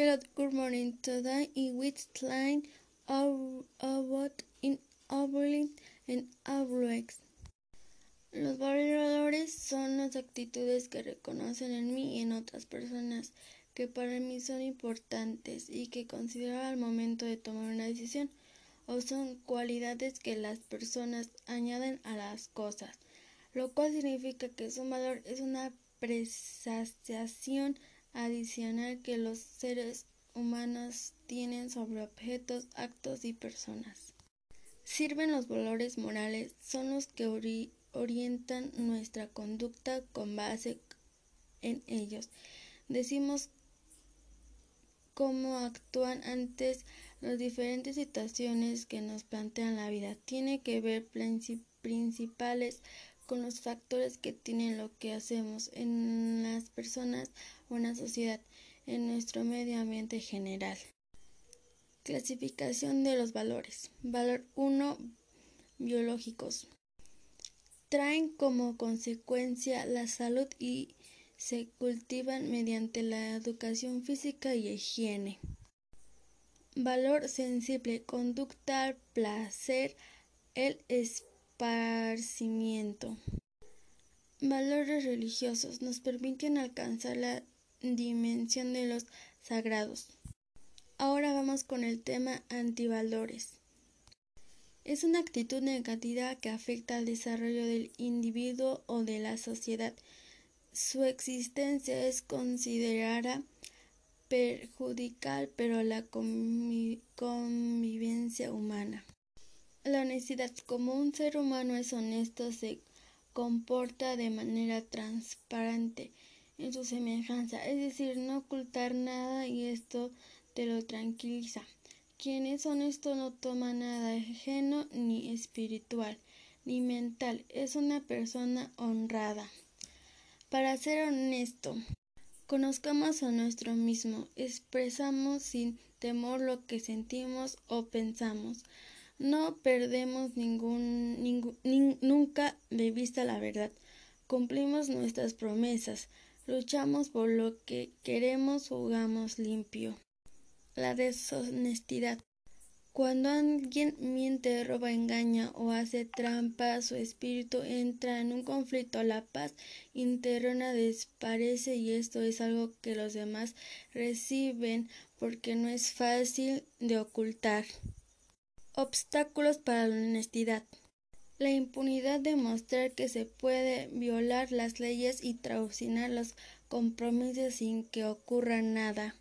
Hello, good morning. Today in which line about in Oberlin and Abruex. Los valores son las actitudes que reconocen en mí y en otras personas que para mí son importantes y que considero al momento de tomar una decisión o son cualidades que las personas añaden a las cosas, lo cual significa que su valor es una apreciación adicional que los seres humanos tienen sobre objetos, actos y personas. Sirven los valores morales, son los que orientan nuestra conducta con base en ellos. Decimos cómo actúan ante las diferentes situaciones que nos plantean la vida. Tiene que ver principales con los factores que tienen lo que hacemos en las personas o en la sociedad, en nuestro medio ambiente general. Clasificación de los valores. Valor 1. Biológicos. Traen como consecuencia la salud y se cultivan mediante la educación física y higiene. Valor sensible. Conducta al placer, el esparcimiento. Valores religiosos nos permiten alcanzar la dimensión de los sagrados. Ahora vamos con el tema antivalores. Es una actitud negativa que afecta al desarrollo del individuo o de la sociedad. Su existencia es considerada perjudicial pero la convivencia humana. La honestidad. Como un ser humano es honesto, se comporta de manera transparente en su semejanza, es decir, no ocultar nada y esto te lo tranquiliza. Quien es honesto no toma nada ajeno ni espiritual ni mental, es una persona honrada. Para ser honesto, conozcamos a nuestro mismo, expresamos sin temor lo que sentimos o pensamos. No perdemos ningún, nunca de vista la verdad. Cumplimos nuestras promesas. Luchamos por lo que queremos, jugamos limpio. La deshonestidad. Cuando alguien miente, roba, engaña o hace trampa, su espíritu entra en un conflicto. La paz interna desparece y esto es algo que los demás reciben porque no es fácil de ocultar. Obstáculos para la honestidad. La impunidad de mostrar que se puede violar las leyes y traicionar los compromisos sin que ocurra nada.